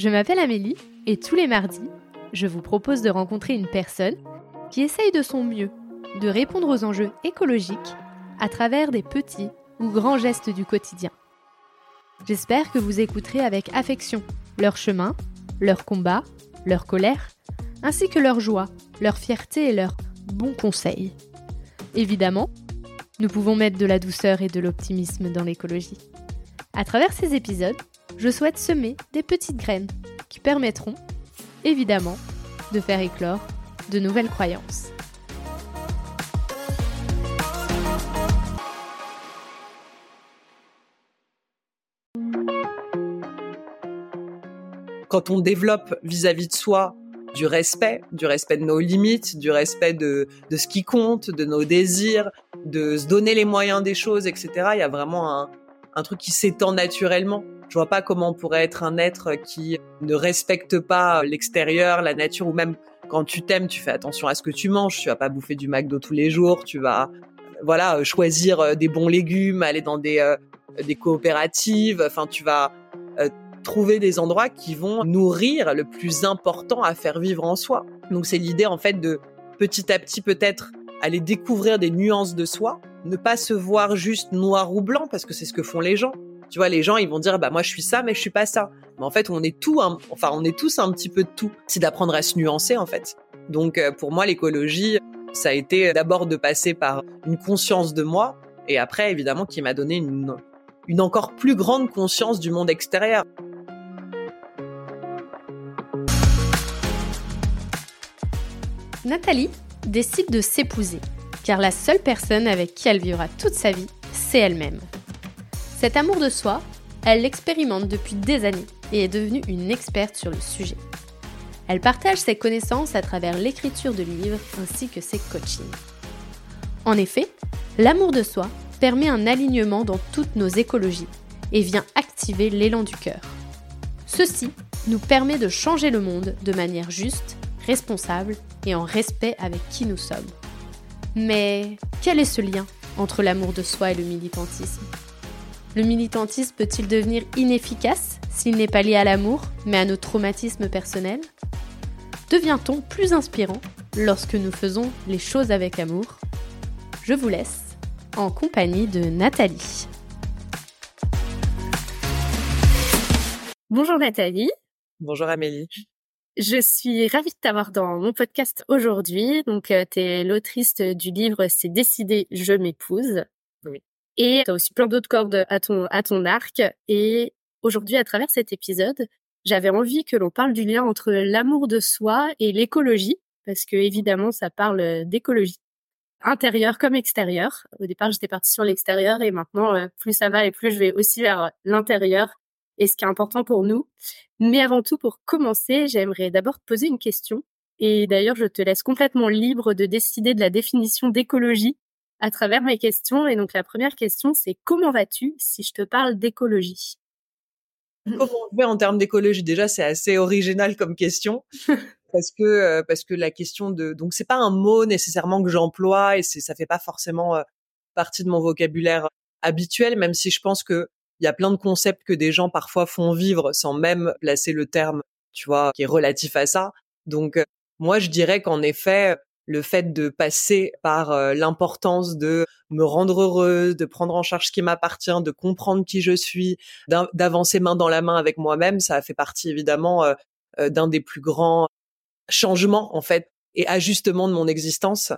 Je m'appelle Amélie et tous les mardis, je vous propose de rencontrer une personne qui essaye de son mieux de répondre aux enjeux écologiques à travers des petits ou grands gestes du quotidien. J'espère que vous écouterez avec affection leur chemin, leur combat, leur colère, ainsi que leur joie, leur fierté et leurs bons conseils. Évidemment, nous pouvons mettre de la douceur et de l'optimisme dans l'écologie. À travers ces épisodes, je souhaite semer des petites graines permettront, évidemment, de faire éclore de nouvelles croyances. Quand on développe vis-à-vis de soi du respect, du respect de nos limites, du respect de, ce qui compte, de nos désirs, de se donner les moyens des choses, etc. Il y a vraiment un truc qui s'étend naturellement. Je vois pas comment on pourrait être un être qui ne respecte pas l'extérieur, la nature, ou même quand tu t'aimes, tu fais attention à ce que tu manges. Tu vas pas bouffer du McDo tous les jours. Tu vas, voilà, choisir euh, des bons légumes, aller dans des euh, des coopératives. Enfin, tu vas euh, trouver des endroits qui vont nourrir le plus important à faire vivre en soi. Donc c'est l'idée en fait de petit à petit peut-être aller découvrir des nuances de soi, ne pas se voir juste noir ou blanc parce que c'est ce que font les gens. Tu vois, les gens ils vont dire bah moi je suis ça mais je suis pas ça. Mais en fait on est tout, enfin on est tous un petit peu de tout. C'est d'apprendre à se nuancer en fait. Donc euh, pour moi l'écologie ça a été d'abord de passer par une conscience de moi et après évidemment qui m'a donné une une encore plus grande conscience du monde extérieur. Nathalie décide de s'épouser, car la seule personne avec qui elle vivra toute sa vie, c'est elle-même. Cet amour de soi, elle l'expérimente depuis des années et est devenue une experte sur le sujet. Elle partage ses connaissances à travers l'écriture de livres ainsi que ses coachings. En effet, l'amour de soi permet un alignement dans toutes nos écologies et vient activer l'élan du cœur. Ceci nous permet de changer le monde de manière juste, responsable et en respect avec qui nous sommes. Mais quel est ce lien entre l'amour de soi et le militantisme? Le militantisme peut-il devenir inefficace s'il n'est pas lié à l'amour, mais à nos traumatismes personnels? Devient-on plus inspirant lorsque nous faisons les choses avec amour? Je vous laisse en compagnie de Nathalie. Bonjour Nathalie. Bonjour Amélie. Je suis ravie de t'avoir dans mon podcast aujourd'hui. Donc, euh, tu es l'autrice du livre C'est décidé, je m'épouse. Et tu as aussi plein d'autres cordes à ton, à ton arc. Et aujourd'hui, à travers cet épisode, j'avais envie que l'on parle du lien entre l'amour de soi et l'écologie, parce que évidemment, ça parle d'écologie intérieure comme extérieure. Au départ, j'étais partie sur l'extérieur et maintenant, euh, plus ça va et plus je vais aussi vers l'intérieur et ce qui est important pour nous. Mais avant tout, pour commencer, j'aimerais d'abord te poser une question. Et d'ailleurs, je te laisse complètement libre de décider de la définition d'écologie à travers mes questions. Et donc, la première question, c'est comment vas-tu si je te parle d'écologie? Comment on fait en termes d'écologie? Déjà, c'est assez original comme question. parce que euh, parce que la question de donc c'est pas un mot nécessairement que j'emploie et c'est ça fait pas forcément euh, partie de mon vocabulaire habituel même si je pense que il y a plein de concepts que des gens parfois font vivre sans même placer le terme, tu vois, qui est relatif à ça. Donc, euh, moi, je dirais qu'en effet, le fait de passer par euh, l'importance de me rendre heureuse, de prendre en charge ce qui m'appartient, de comprendre qui je suis, d'avancer main dans la main avec moi-même, ça a fait partie évidemment euh, d'un des plus grands changements en fait et ajustement de mon existence,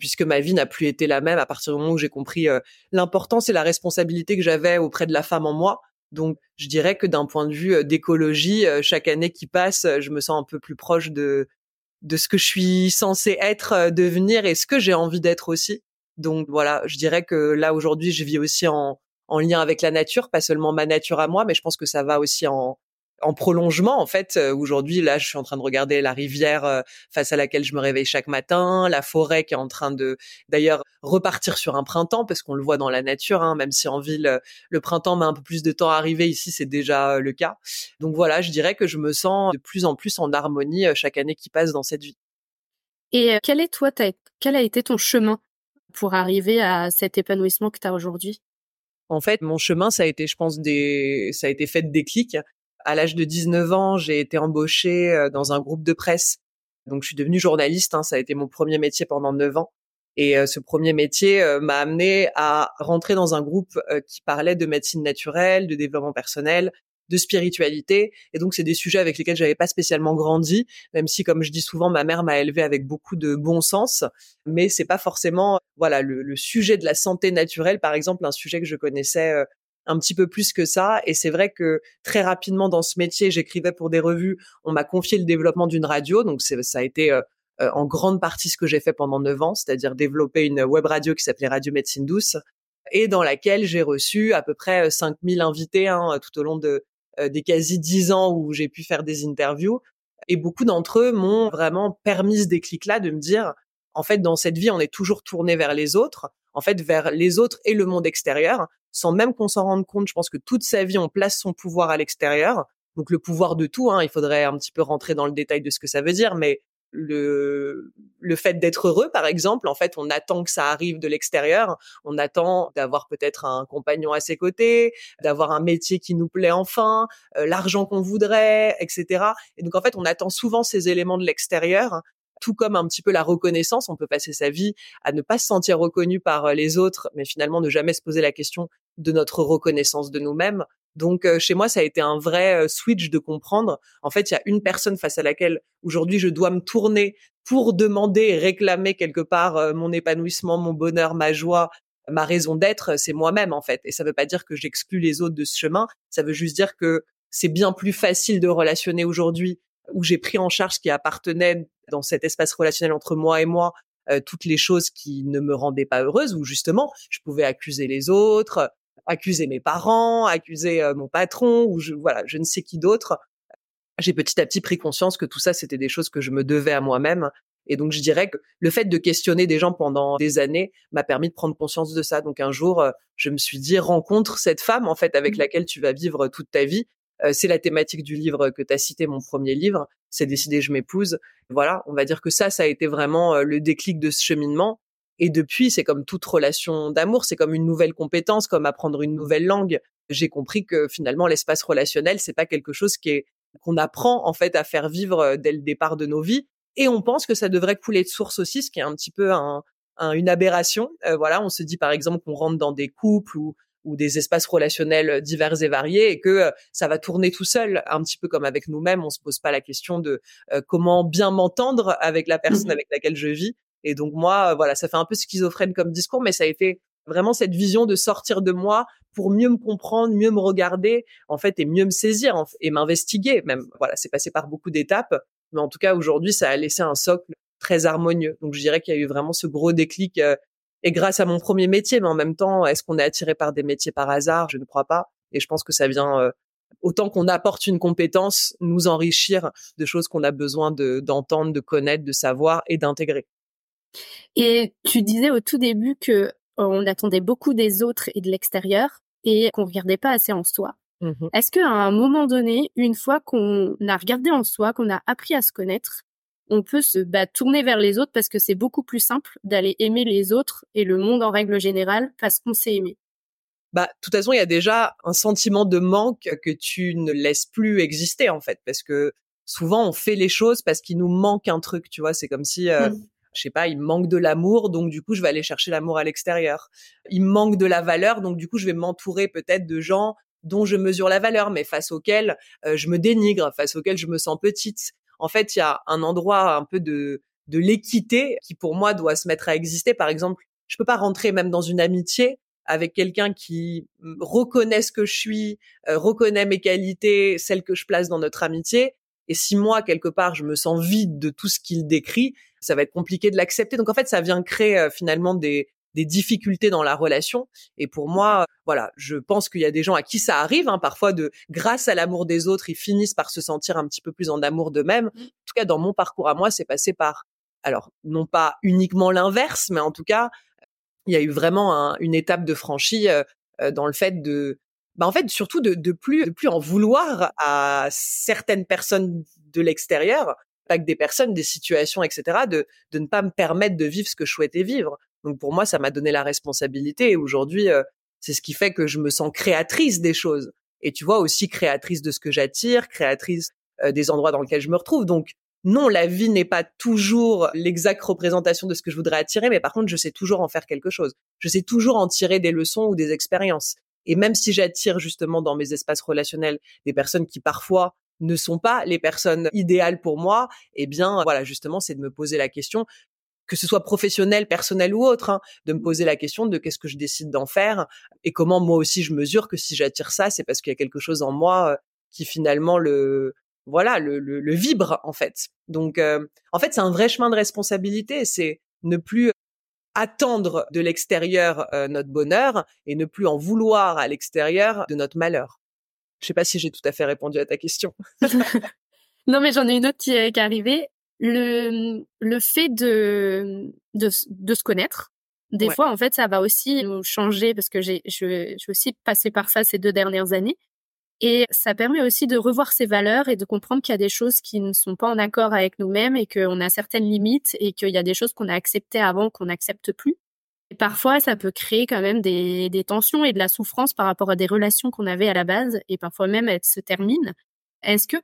puisque ma vie n'a plus été la même à partir du moment où j'ai compris l'importance et la responsabilité que j'avais auprès de la femme en moi. Donc, je dirais que d'un point de vue d'écologie, chaque année qui passe, je me sens un peu plus proche de de ce que je suis censée être, devenir et ce que j'ai envie d'être aussi. Donc voilà, je dirais que là aujourd'hui, je vis aussi en en lien avec la nature, pas seulement ma nature à moi, mais je pense que ça va aussi en en prolongement en fait euh, aujourd'hui là je suis en train de regarder la rivière euh, face à laquelle je me réveille chaque matin la forêt qui est en train de d'ailleurs repartir sur un printemps parce qu'on le voit dans la nature hein, même si en ville euh, le printemps met un peu plus de temps à arriver ici c'est déjà le cas. Donc voilà je dirais que je me sens de plus en plus en harmonie chaque année qui passe dans cette vie. Et quel est toi quel a été ton chemin pour arriver à cet épanouissement que tu as aujourd'hui? En fait, mon chemin, ça a été, je pense, des, ça a été fait de déclics À l'âge de 19 ans, j'ai été embauchée dans un groupe de presse. Donc, je suis devenue journaliste. Hein, ça a été mon premier métier pendant 9 ans. Et ce premier métier m'a amené à rentrer dans un groupe qui parlait de médecine naturelle, de développement personnel, de spiritualité. Et donc, c'est des sujets avec lesquels j'avais pas spécialement grandi, même si, comme je dis souvent, ma mère m'a élevée avec beaucoup de bon sens. Mais c'est pas forcément, voilà, le, sujet de la santé naturelle, par exemple, un sujet que je connaissais euh, un petit peu plus que ça. Et c'est vrai que très rapidement dans ce métier, j'écrivais pour des revues. On m'a confié le développement d'une radio, donc ça a été euh, euh, en grande partie ce que j'ai fait pendant neuf ans, c'est-à-dire développer une web radio qui s'appelait Radio Médecine Douce et dans laquelle j'ai reçu à peu près 5000 invités hein, tout au long de, euh, des quasi dix ans où j'ai pu faire des interviews. Et beaucoup d'entre eux m'ont vraiment permis ce déclic-là de me dire, en fait, dans cette vie, on est toujours tourné vers les autres, en fait, vers les autres et le monde extérieur, sans même qu'on s'en rende compte. Je pense que toute sa vie, on place son pouvoir à l'extérieur. Donc le pouvoir de tout, hein, il faudrait un petit peu rentrer dans le détail de ce que ça veut dire, mais le, le fait d'être heureux, par exemple, en fait, on attend que ça arrive de l'extérieur. On attend d'avoir peut-être un compagnon à ses côtés, d'avoir un métier qui nous plaît enfin, euh, l'argent qu'on voudrait, etc. Et donc, en fait, on attend souvent ces éléments de l'extérieur tout comme un petit peu la reconnaissance, on peut passer sa vie à ne pas se sentir reconnu par euh, les autres, mais finalement ne jamais se poser la question de notre reconnaissance de nous-mêmes. Donc euh, chez moi, ça a été un vrai euh, switch de comprendre. En fait, il y a une personne face à laquelle aujourd'hui je dois me tourner pour demander réclamer quelque part mon épanouissement, mon bonheur, ma joie, ma raison d'être. C'est moi-même en fait. Et ça ne veut pas dire que j'exclus les autres de ce chemin. Ça veut juste dire que c'est bien plus facile de relationner aujourd'hui où j'ai pris en charge ce qui appartenait dans cet espace relationnel entre moi et moi toutes les choses qui ne me rendaient pas heureuse, où justement je pouvais accuser les autres, accuser mes parents, accuser euh, mon patron ou je, voilà, je ne sais qui d'autre. J'ai petit à petit pris conscience que tout ça, c'était des choses que je me devais à moi-même. Et donc, je dirais que le fait de questionner des gens pendant des années m'a permis de prendre conscience de ça. Donc, un jour, euh, je me suis dit, rencontre cette femme, en fait, avec mmh. laquelle tu vas vivre toute ta vie. Euh, c'est la thématique du livre que tu as cité, mon premier livre. C'est décidé, je m'épouse. Voilà, on va dire que ça, ça a été vraiment le déclic de ce cheminement. Et depuis, c'est comme toute relation d'amour, c'est comme une nouvelle compétence, comme apprendre une nouvelle langue. J'ai compris que finalement, l'espace relationnel, c'est pas quelque chose qui est qu'on apprend en fait à faire vivre euh, dès le départ de nos vies. Et on pense que ça devrait couler de source aussi, ce qui est un petit peu un, une aberration. Euh, voilà, on se dit par exemple qu'on rentre dans des couples ou, ou des espaces relationnels divers et variés et que euh, ça va tourner tout seul, un petit peu comme avec nous-mêmes. On se pose pas la question de comment bien m'entendre avec la personne mmh avec laquelle je vis. Et donc moi, voilà, ça fait un peu schizophrène comme discours, mais ça a été vraiment cette vision de sortir de moi pour mieux me comprendre, mieux me regarder, en fait, et mieux me saisir et m'investiguer. Même, voilà, c'est passé par beaucoup d'étapes, mais en tout cas aujourd'hui, ça a laissé un socle très harmonieux. Donc je dirais qu'il y a eu vraiment ce gros déclic. Et grâce à mon premier métier, mais en même temps, est-ce qu'on est attiré par des métiers par hasard? Je ne crois pas. Et je pense que ça vient euh, autant qu'on apporte une compétence, nous enrichir de choses qu'on a besoin de d'entendre, de connaître, de savoir et d'intégrer. Et tu disais au tout début que on attendait beaucoup des autres et de l'extérieur et qu'on regardait pas assez en soi. Mmh Est-ce qu'à un moment donné, une fois qu'on a regardé en soi, qu'on a appris à se connaître, on peut se bah, tourner vers les autres parce que c'est beaucoup plus simple d'aller aimer les autres et le monde en règle générale parce qu'on s'est aimé. Bah, de toute façon, il y a déjà un sentiment de manque que tu ne laisses plus exister en fait, parce que souvent on fait les choses parce qu'il nous manque un truc, tu vois. C'est comme si euh, mmh je sais pas, il manque de l'amour, donc du coup, je vais aller chercher l'amour à l'extérieur. Il manque de la valeur, donc du coup, je vais m'entourer peut-être de gens dont je mesure la valeur, mais face auxquels euh, je me dénigre, face auxquels je me sens petite. En fait, il y a un endroit un peu de de l'équité qui pour moi doit se mettre à exister. Par exemple, je peux pas rentrer même dans une amitié avec quelqu'un qui reconnaît ce que je suis, euh, reconnaît mes qualités, celles que je place dans notre amitié. Et si moi, quelque part, je me sens vide de tout ce qu'il décrit, ça va être compliqué de l'accepter. Donc en fait, ça vient créer euh, finalement des, des difficultés dans la relation. Et pour moi, voilà, je pense qu'il y a des gens à qui ça arrive, hein, parfois de, grâce à l'amour des autres, ils finissent par se sentir un petit peu plus en amour d'eux-mêmes. Mmh. En tout cas, dans mon parcours à moi, c'est passé par, alors non pas uniquement l'inverse, mais en tout cas, il y a eu vraiment une étape de franchie euh, euh, dans le fait de, bah en fait surtout de, de plus de plus en vouloir à certaines personnes de l'extérieur pas que des personnes, des situations, etc., de, de ne pas me permettre de vivre ce que je souhaitais vivre. Donc pour moi, ça m'a donné la responsabilité. Et aujourd'hui, euh, c'est ce qui fait que je me sens créatrice des choses. et tu vois aussi créatrice de ce que j'attire, créatrice euh, des endroits dans lesquels je me retrouve. Donc non, la vie n'est pas toujours l'exacte représentation de ce que je voudrais attirer, mais par contre, je sais toujours en faire quelque chose. Je sais toujours en tirer des leçons ou des expériences. Et même si j'attire justement dans mes espaces relationnels des personnes qui parfois ne sont pas les personnes idéales pour moi, eh bien voilà, justement, c'est de me poser la question que ce soit professionnel, personnel ou autre, hein, de me poser la question de qu'est-ce que je décide d'en faire et comment moi aussi je mesure que si j'attire ça, c'est parce qu'il y a quelque chose en moi qui finalement le voilà le, le, vibre en fait. Donc euh, en fait c'est un vrai chemin de responsabilité, c'est ne plus attendre de l'extérieur euh, notre bonheur et ne plus en vouloir à l'extérieur de notre malheur. Je sais pas si j'ai tout à fait répondu à ta question. non mais j'en ai une autre qui qui est arrivée le, le fait de, de, de se connaître, des fois, en fait, ça va aussi nous changer parce que j'ai, je, je suis aussi passée par ça ces deux dernières années. Et ça permet aussi de revoir ses valeurs et de comprendre qu'il y a des choses qui ne sont pas en accord avec nous-mêmes et qu'on a certaines limites et qu'il y a des choses qu'on a acceptées avant qu'on n'accepte plus. Et parfois, ça peut créer quand même des, des tensions et de la souffrance par rapport à des relations qu'on avait à la base et parfois même elles se terminent. Est-ce que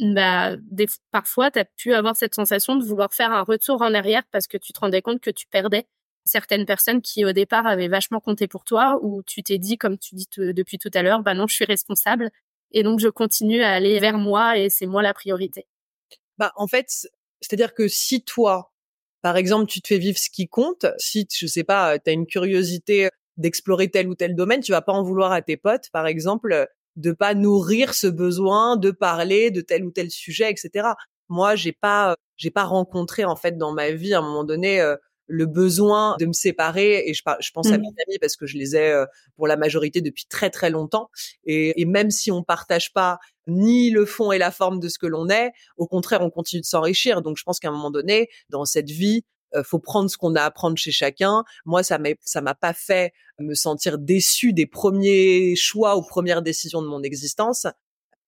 bah, des, parfois, tu as pu avoir cette sensation de vouloir faire un retour en arrière parce que tu te rendais compte que tu perdais certaines personnes qui, au départ, avaient vachement compté pour toi, ou tu t'es dit, comme tu dis depuis tout à l'heure, bah non, je suis responsable, et donc je continue à aller vers moi, et c'est moi la priorité. Bah, en fait, c'est-à-dire que si toi, par exemple, tu te fais vivre ce qui compte, si, je sais pas, tu as une curiosité d'explorer tel ou tel domaine, tu vas pas en vouloir à tes potes, par exemple, de pas nourrir ce besoin de parler de tel ou tel sujet, etc. Moi, j'ai pas, j'ai pas rencontré en fait dans ma vie à un moment donné euh, le besoin de me séparer et je, je pense à mmh. mes amis parce que je les ai euh, pour la majorité depuis très très longtemps et, et même si on partage pas ni le fond et la forme de ce que l'on est, au contraire on continue de s'enrichir. Donc je pense qu'à un moment donné dans cette vie euh, faut prendre ce qu'on a à prendre chez chacun. Moi, ça m'a ça m'a pas fait me sentir déçu des premiers choix ou premières décisions de mon existence.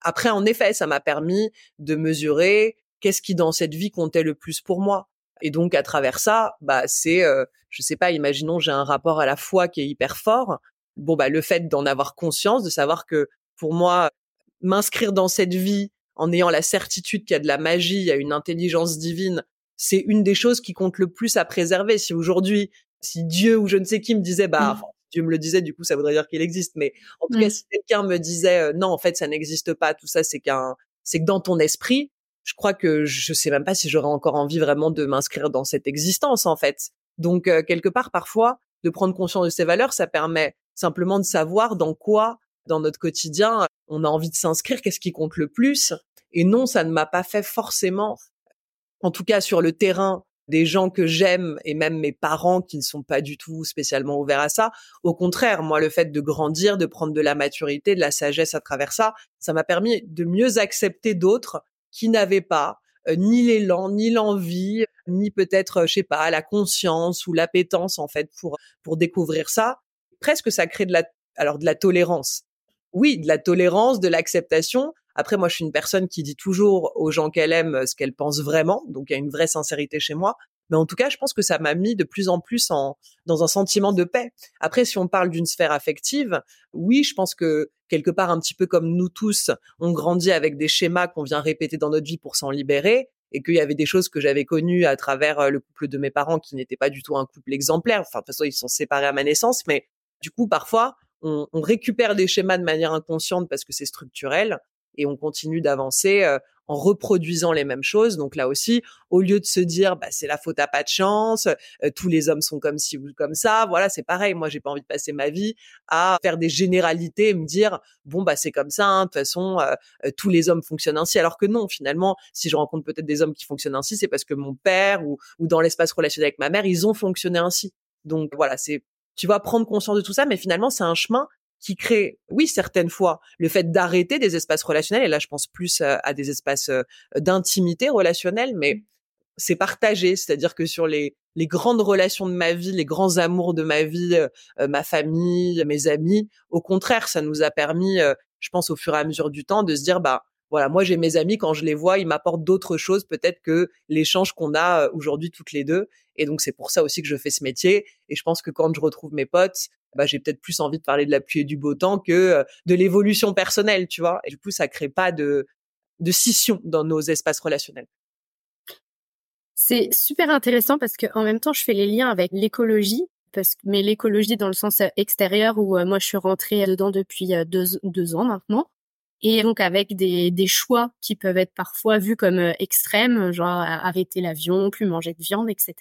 Après, en effet, ça m'a permis de mesurer qu'est-ce qui dans cette vie comptait le plus pour moi. Et donc, à travers ça, bah, c'est, euh, je sais pas, imaginons j'ai un rapport à la foi qui est hyper fort. Bon, bah, le fait d'en avoir conscience, de savoir que pour moi, m'inscrire dans cette vie en ayant la certitude qu'il y a de la magie, il y a une intelligence divine c'est une des choses qui compte le plus à préserver. Si aujourd'hui, si Dieu ou je ne sais qui me disait, bah, mmh. Dieu me le disait, du coup, ça voudrait dire qu'il existe. Mais en tout cas, si quelqu'un me disait, euh, non, en fait, ça n'existe pas, tout ça, c'est qu'un, c'est que dans ton esprit, je crois que je sais même pas si j'aurais encore envie vraiment de m'inscrire dans cette existence, en fait. Donc, euh, quelque part, parfois, de prendre conscience de ces valeurs, ça permet simplement de savoir dans quoi, dans notre quotidien, on a envie de s'inscrire, qu'est-ce qui compte le plus. Et non, ça ne m'a pas fait forcément en tout cas sur le terrain des gens que j'aime et même mes parents qui ne sont pas du tout spécialement ouverts à ça. Au contraire, moi, le fait de grandir, de prendre de la maturité, de la sagesse à travers ça, ça m'a permis de mieux accepter d'autres qui n'avaient pas euh, ni l'élan, ni l'envie, ni peut-être, je sais pas, la conscience ou l'appétence en fait pour pour découvrir ça. Presque ça crée de la alors de la tolérance. Oui, de la tolérance, de l'acceptation, après, moi, je suis une personne qui dit toujours aux gens qu'elle aime euh, ce qu'elle pense vraiment. Donc, il y a une vraie sincérité chez moi. Mais en tout cas, je pense que ça m'a mis de plus en plus en, dans un sentiment de paix. Après, si on parle d'une sphère affective, oui, je pense que quelque part, un petit peu comme nous tous, on grandit avec des schémas qu'on vient répéter dans notre vie pour s'en libérer et qu'il y avait des choses que j'avais connues à travers euh, le couple de mes parents qui n'était pas du tout un couple exemplaire. Enfin, de toute façon, ils sont séparés à ma naissance, mais du coup, parfois, on récupère des schémas de manière inconsciente parce que c'est structurel et on continue d'avancer euh, en reproduisant les mêmes choses. Donc là aussi, au lieu de se dire bah c'est la faute à pas de chance, euh, tous les hommes sont comme ci ou comme ça, voilà, c'est pareil. Moi, j'ai pas envie de passer ma vie à faire des généralités et me dire bon bah c'est comme ça, hein, de toute façon euh, tous les hommes fonctionnent ainsi alors que non, finalement, si je rencontre peut-être des hommes qui fonctionnent ainsi, c'est parce que mon père ou ou dans l'espace relationnel avec ma mère, ils ont fonctionné ainsi. Donc voilà, c'est tu vas prendre conscience de tout ça, mais finalement, c'est un chemin qui crée, oui, certaines fois, le fait d'arrêter des espaces relationnels, et là je pense plus euh, à des espaces euh, d'intimité relationnelle, mais mmh. c'est partagé, c'est-à-dire que sur les, les grandes relations de ma vie, les grands amours de ma vie, euh, ma famille, mes amis, au contraire, ça nous a permis, je pense au fur et à mesure du temps, de se dire, bah voilà, moi j'ai mes amis quand je les vois, ils m'apportent d'autres choses peut-être que l'échange qu'on a aujourd'hui toutes les deux. Et donc c'est pour ça aussi que je fais ce métier. Et je pense que quand je retrouve mes potes, bah, j'ai peut-être plus envie de parler de la pluie et du beau temps que de l'évolution personnelle, tu vois? Et du coup, ça crée pas de, de scission dans nos espaces relationnels. C'est super intéressant parce que en même temps, je fais les liens avec l'écologie, parce que mais l'écologie dans le sens extérieur où moi je suis rentrée dedans depuis deux, deux ans maintenant et donc avec des, des choix qui peuvent être parfois vus comme extrêmes, genre arrêter l'avion, plus manger de viande, etc.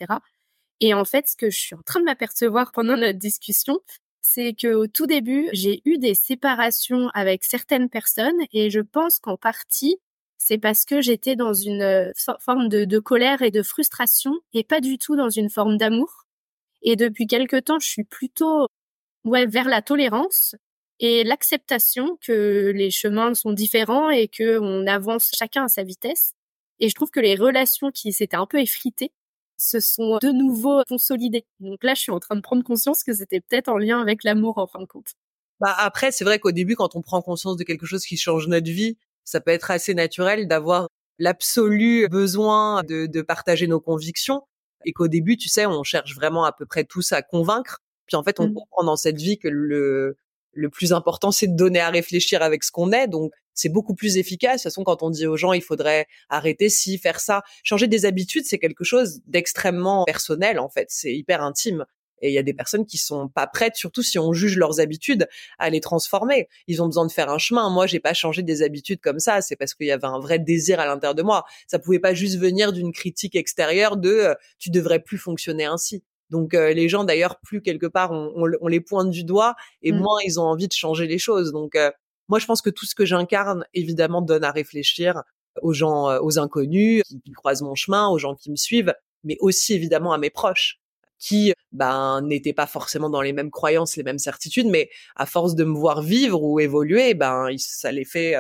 Et en fait, ce que je suis en train de m'apercevoir pendant notre discussion, c'est que au tout début, j'ai eu des séparations avec certaines personnes et je pense qu'en partie, c'est parce que j'étais dans une forme de, colère et de frustration et pas du tout dans une forme d'amour. Et depuis quelque temps, je suis plutôt ouais vers la tolérance et l'acceptation que les chemins sont différents et que on avance chacun à sa vitesse. Et je trouve que les relations qui s'étaient un peu effritées se sont de nouveau consolidés. Donc là, je suis en train de prendre conscience que c'était peut-être en lien avec l'amour en fin de compte. Bah après, c'est vrai qu'au début, quand on prend conscience de quelque chose qui change notre vie, ça peut être assez naturel d'avoir l'absolu besoin de, de, partager nos convictions et qu'au début, tu sais, on cherche vraiment à peu près tous à convaincre. Puis en fait, on mmh. comprend dans cette vie que le le plus important, c'est de donner à réfléchir avec ce qu'on est. Donc, c'est beaucoup plus efficace. De toute façon, quand on dit aux gens, il faudrait arrêter ci, faire ça, changer des habitudes, c'est quelque chose d'extrêmement personnel, en fait. C'est hyper intime. Et il y a des personnes qui sont pas prêtes, surtout si on juge leurs habitudes, à les transformer. Ils ont besoin de faire un chemin. Moi, j'ai pas changé des habitudes comme ça. C'est parce qu'il y avait un vrai désir à l'intérieur de moi. Ça pouvait pas juste venir d'une critique extérieure de euh, tu devrais plus fonctionner ainsi. Donc euh, les gens d'ailleurs plus quelque part on, les pointe du doigt et mmh. moins ils ont envie de changer les choses. Donc euh, moi je pense que tout ce que j'incarne évidemment donne à réfléchir aux gens, euh, aux inconnus qui, croisent mon chemin, aux gens qui me suivent, mais aussi évidemment à mes proches qui ben n'étaient pas forcément dans les mêmes croyances, les mêmes certitudes, mais à force de me voir vivre ou évoluer, ben ça les fait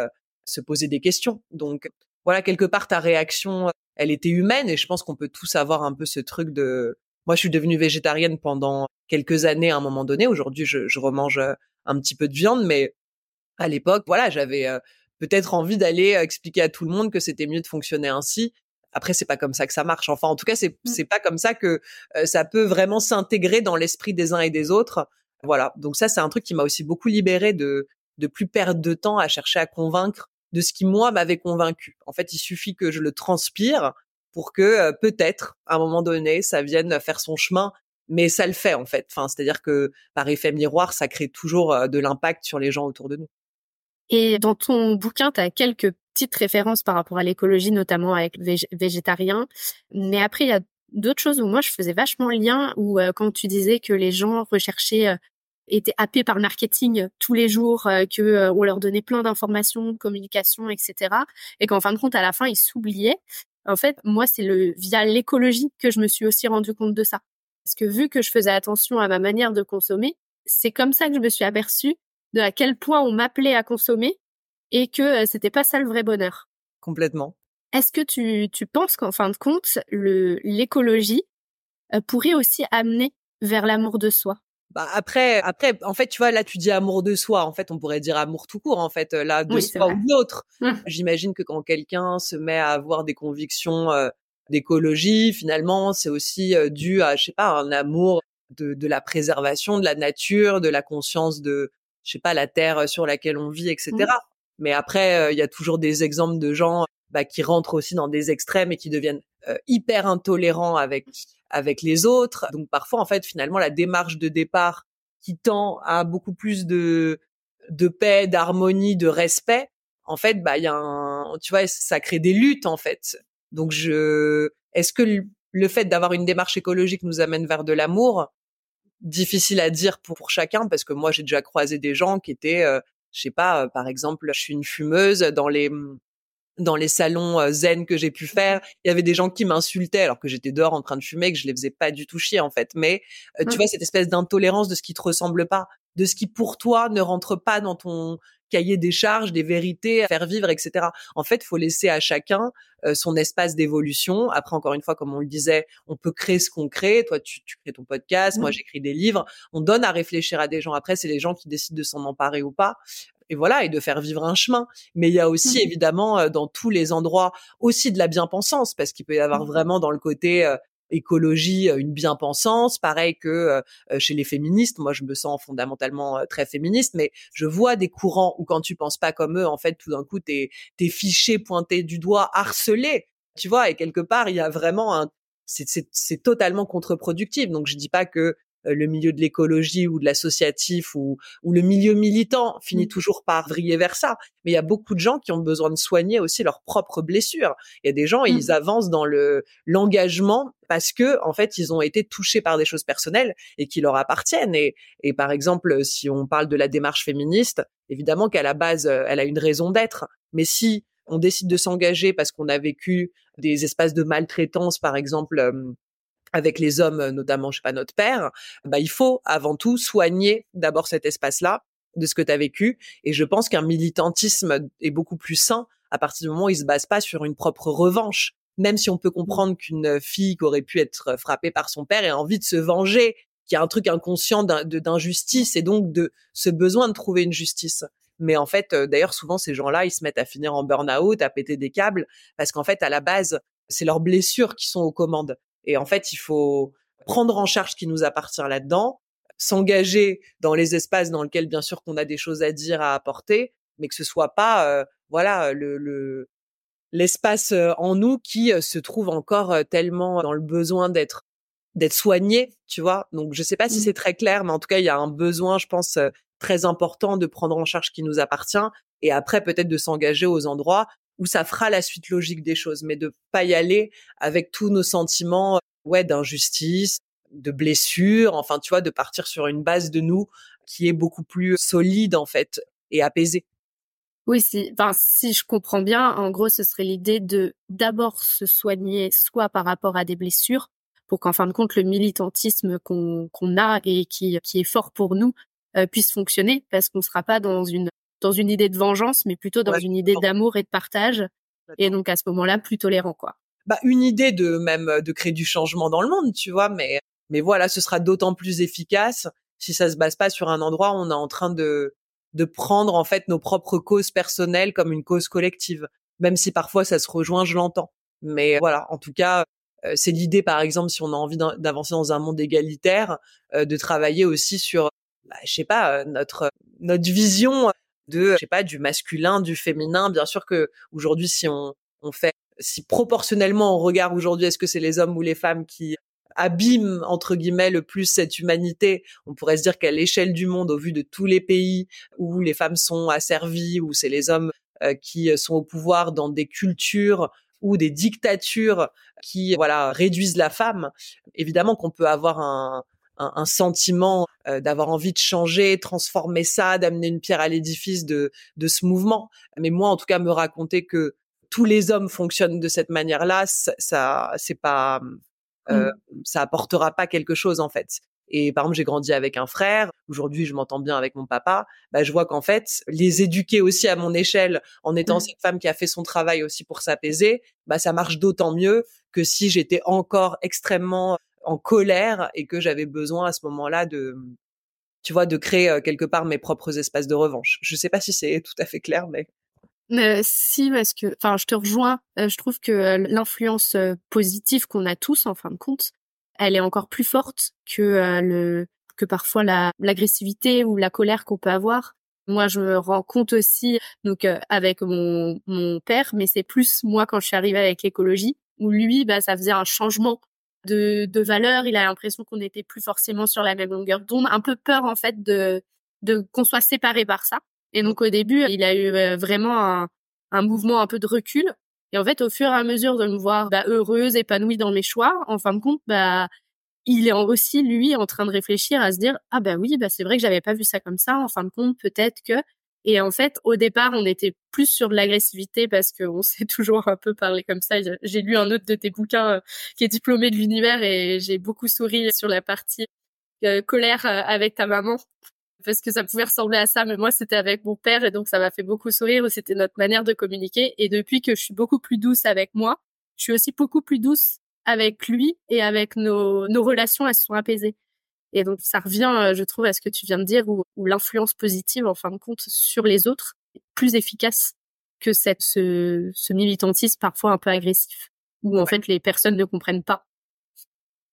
se poser des questions. Donc voilà quelque part ta réaction, elle était humaine et je pense qu'on peut tous avoir un peu ce truc de moi, je suis devenue végétarienne pendant quelques années à un moment donné. Aujourd'hui, je, je remange euh, un petit peu de viande, mais à l'époque, voilà, j'avais euh, peut-être envie d'aller euh, expliquer à tout le monde que c'était mieux de fonctionner ainsi. Après, c'est pas comme ça que ça marche. Enfin, en tout cas, c'est mmh. c'est pas comme ça que ça peut vraiment s'intégrer dans l'esprit des uns et des autres. Voilà. Donc ça, c'est un truc qui m'a aussi beaucoup libéré de de plus perdre de temps à chercher à convaincre de ce qui moi m'avait convaincu. En fait, il suffit que je le transpire pour que euh, peut-être à un moment donné ça vienne faire son chemin mais ça le fait en fait enfin c'est-à-dire que par effet miroir ça crée toujours euh, de l'impact sur les gens autour de nous et dans ton bouquin tu as quelques petites références par rapport à l'écologie notamment avec végétarien mais après il y a d'autres choses où moi je faisais vachement le lien où euh, quand tu disais que les gens recherchaient étaient happés par le marketing tous les jours, que on leur donnait plein d'informations, de communication, etc. Et qu'en fin de compte, à la fin, ils s'oubliaient. En fait, moi, c'est le via l'écologie que je me suis aussi rendu compte de ça. Parce que vu que je faisais attention à ma manière de consommer, c'est comme ça que je me suis aperçue de à quel point on m'appelait à consommer et que euh, c'était pas ça le vrai bonheur. Complètement. Est-ce que tu, tu penses qu'en fin de compte, le, l'écologie euh, pourrait aussi amener vers l'amour de soi? Bah après, après, en fait, tu vois, là, tu dis amour de soi. En fait, on pourrait dire amour tout court. En fait, là, de soi ou l'autre. Mmh. J'imagine que quand quelqu'un se met à avoir des convictions euh, d'écologie, finalement, c'est aussi euh, dû à, je sais pas, un amour de, de la préservation de la nature, de la conscience de, je sais pas, la terre sur laquelle on vit, etc. Mmh. Mais après, euh, il y a toujours des exemples de gens bah, qui rentrent aussi dans des extrêmes et qui deviennent hyper intolérants avec avec les autres. Donc parfois, en fait, finalement, la démarche de départ qui tend à beaucoup plus de de paix, d'harmonie, de respect, en fait, bah il y a un, tu vois, ça crée des luttes en fait. Donc je, est-ce que le, fait d'avoir une démarche écologique nous amène vers de l'amour? Difficile à dire pour, chacun parce que moi j'ai déjà croisé des gens qui étaient, euh, je sais pas, euh, par exemple, je suis une fumeuse dans les dans les salons euh, zen que j'ai pu mmh faire, il y avait des gens qui m'insultaient alors que j'étais dehors en train de fumer, que je les faisais pas du tout chier en fait. Mais euh, tu mmh. vois cette espèce d'intolérance de ce qui te ressemble pas, de ce qui pour toi ne rentre pas dans ton cahier des charges, des vérités à faire vivre, etc. En fait, faut laisser à chacun euh, son espace d'évolution. Après, encore une fois, comme on le disait, on peut créer ce qu'on crée. Toi, tu, tu crées ton podcast, moi, mmh. j'écris des livres. On donne à réfléchir à des gens. Après, c'est les gens qui décident de s'en emparer ou pas et voilà et de faire vivre un chemin mais il y a aussi mmh évidemment dans tous les endroits aussi de la bien-pensance parce qu'il peut y avoir mmh vraiment dans le côté écologie une bien-pensance, pareil que chez les féministes. Moi, je me sens fondamentalement très féministe, mais je vois des courants où quand tu penses pas comme eux, en fait, tout d'un coup, t'es es fiché, pointé du doigt, harcelé. Tu vois, et quelque part, il y a vraiment un, c'est totalement contre-productif. Donc, je dis pas que euh, le milieu de l'écologie ou de l'associatif ou, ou le milieu militant finit mmh. toujours par vriller vers ça. Mais il y a beaucoup de gens qui ont besoin de soigner aussi leurs propres blessures. Il y a des gens, ils mmh. avancent dans le l'engagement parce que en fait ils ont été touchés par des choses personnelles et qui leur appartiennent. Et, et par exemple, si on parle de la démarche féministe, évidemment qu'à la base, euh, elle a une raison d'être. Mais si on décide de s'engager parce qu'on a vécu des espaces de maltraitance, par exemple, euh, avec les hommes, euh, notamment, je sais pas, notre père, bah, il faut avant tout soigner d'abord cet espace-là de ce que tu as vécu. Et je pense qu'un militantisme est beaucoup plus sain à partir du moment où il se base pas sur une propre revanche. Même si on peut comprendre qu'une fille qui aurait pu être frappée par son père ait envie de se venger, qu'il y a un truc inconscient d'injustice et donc de ce besoin de trouver une justice. Mais en fait, euh, d'ailleurs, souvent, ces gens-là, ils se mettent à finir en burn-out, à péter des câbles, parce qu'en fait, à la base, c'est leurs blessures qui sont aux commandes. Et en fait, il faut prendre en charge ce qui nous appartient là-dedans, s'engager dans les espaces dans lesquels, bien sûr, qu'on a des choses à dire, à apporter, mais que ce soit pas, euh, voilà, le, l'espace euh, en nous qui euh, se trouve encore tellement dans le besoin d'être d'être soigné, tu vois. Donc je sais pas si mmh. c'est très clair, mais en tout cas il y a un besoin, je pense, très important de prendre en charge ce qui nous appartient et après peut-être de s'engager aux endroits où ça fera la suite logique des choses, mais de pas y aller avec tous nos sentiments, ouais, d'injustice, de blessure, enfin, tu vois, de partir sur une base de nous qui est beaucoup plus solide, en fait, et apaisée. Oui, si, enfin, si je comprends bien, en gros, ce serait l'idée de d'abord se soigner, soit par rapport à des blessures, pour qu'en fin de compte, le militantisme qu'on qu'on a et qui, qui est fort pour nous euh, puisse fonctionner, parce qu'on ne sera pas dans une dans une idée de vengeance, mais plutôt dans une idée d'amour et de partage. Et donc à ce moment-là, plus tolérant, quoi. Bah, une idée de même de créer du changement dans le monde, tu vois. Mais mais voilà, ce sera d'autant plus efficace si ça se base pas sur un endroit où on est en train de de prendre en fait nos propres causes personnelles comme une cause collective, même si parfois ça se rejoint, je l'entends. Mais voilà, en tout cas, euh, c'est l'idée, par exemple, si on a envie d'avancer dans un monde égalitaire, euh, de travailler aussi sur, bah, je sais pas, euh, notre notre vision de, je sais pas, du masculin, du féminin. Bien sûr que aujourd'hui, si on, on fait, si proportionnellement on regarde aujourd'hui, est-ce que c'est les hommes ou les femmes qui abîment entre guillemets le plus cette humanité, on pourrait se dire qu'à l'échelle du monde, au vu de tous les pays où les femmes sont asservies, où c'est les hommes euh, qui sont au pouvoir dans des cultures ou des dictatures qui voilà réduisent la femme, évidemment qu'on peut avoir un, un, sentiment euh, d'avoir envie de changer, transformer ça, d'amener une pierre à l'édifice de, de ce mouvement. Mais moi, en tout cas, me raconter que tous les hommes fonctionnent de cette manière-là, ça, ça c'est pas, euh, mmh. ça apportera pas quelque chose en fait. Et par exemple, j'ai grandi avec un frère. Aujourd'hui, je m'entends bien avec mon papa. Bah, je vois qu'en fait, les éduquer aussi à mon échelle, en étant mmh. cette femme qui a fait son travail aussi pour s'apaiser, bah, ça marche d'autant mieux que si j'étais encore extrêmement en colère et que j'avais besoin à ce moment-là de, tu vois, de créer quelque part mes propres espaces de revanche. Je sais pas si c'est tout à fait clair, mais. Si, parce que, enfin, je te rejoins. Je trouve que l'influence positive qu'on a tous, en fin de compte, elle est encore plus forte que le que parfois la l'agressivité ou la colère qu'on peut avoir. Moi, je me rends compte aussi, donc avec mon mon père, mais c'est plus moi quand je suis arrivée avec l'écologie, où lui, bah, ça faisait un changement de, valeurs. Il a l'impression qu'on n'était plus forcément sur la même longueur d'onde, un peu peur en fait de, de qu'on soit séparés par ça. Et donc au début, il a eu euh, vraiment un, un mouvement un peu de recul. Et en fait, au fur et à mesure de me voir bah, heureuse, épanouie dans mes choix, en fin de compte, bah il est aussi lui en train de réfléchir à se dire ah bah oui bah c'est vrai que j'avais pas vu ça comme ça. En fin de compte, peut-être que et en fait, au départ, on était plus sur l'agressivité parce qu'on s'est toujours un peu parlé comme ça. J'ai lu un autre de tes bouquins euh, qui est diplômé de l'univers et j'ai beaucoup souri sur la partie euh, colère euh, avec ta maman parce que ça pouvait ressembler à ça, mais moi c'était avec mon père et donc ça m'a fait beaucoup sourire. C'était notre manière de communiquer et depuis que je suis beaucoup plus douce avec moi, je suis aussi beaucoup plus douce avec lui et avec nos, nos relations, elles sont apaisées. Et donc, ça revient, euh, je trouve, à ce que tu viens de dire, où, l'influence positive, en fin de compte, sur les autres est plus efficace que cette, ce, ce militantisme parfois un peu agressif, où en fait les personnes ne comprennent pas.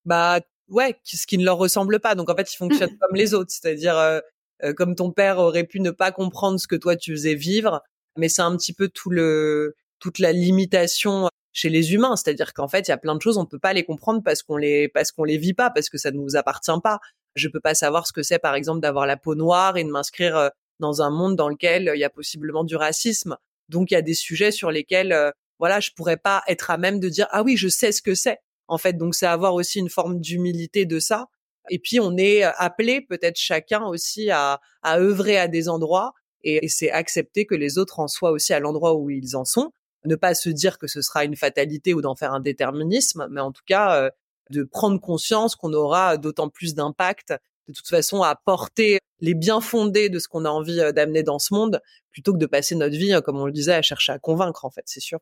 bah ouais, ce qui ne leur ressemble pas. Donc en fait, ils fonctionnent comme les autres, c'est-à-dire euh, euh, comme ton père aurait pu ne pas comprendre ce que toi tu faisais vivre, mais c'est un petit peu tout le toute la limitation chez les humains, c'est-à-dire qu'en fait, il y a plein de choses on peut pas les comprendre parce qu'on les parce qu'on les vit pas, parce que ça ne nous appartient pas. Je peux pas savoir ce que c'est par exemple d'avoir la peau noire et de m'inscrire euh, dans un monde dans lequel il y a possiblement du racisme. Donc il y a des sujets sur lesquels voilà, je pourrais pas être à même de dire ah oui, je sais ce que c'est en fait. Donc c'est avoir aussi une forme d'humilité de ça. Et puis on est appelé peut-être chacun aussi à, à œuvrer à des endroits et, c'est accepter que les autres en soient aussi à l'endroit où ils en sont. Ne pas se dire que ce sera une fatalité ou d'en faire un déterminisme, mais en tout cas euh, de prendre conscience qu'on aura d'autant plus d'impact de toute façon à porter les biens fondés de ce qu'on a envie euh, d'amener dans ce monde plutôt que de passer notre vie, comme on le disait, à chercher à convaincre en fait, c'est sûr.